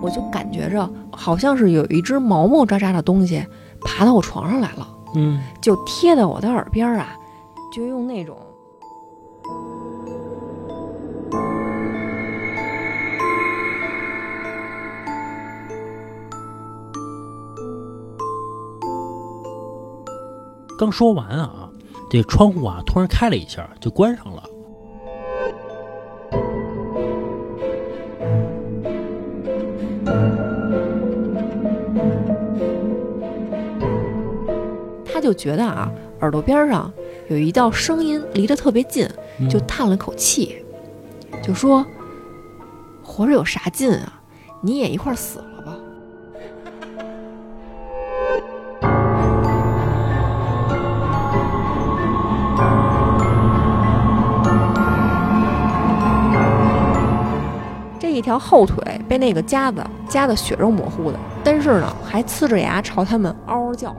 我就感觉着好像是有一只毛毛扎扎的东西爬到我床上来了，嗯，就贴在我的耳边啊，就用那种。刚说完啊，这窗户啊突然开了一下，就关上了。他就觉得啊，耳朵边上有一道声音离得特别近，嗯就叹了口气，就说：“活着有啥劲啊？你也一块儿死了吧。”这一条后腿被那个夹子夹得血肉模糊的，但是呢，还呲着牙朝他们嗷嗷叫。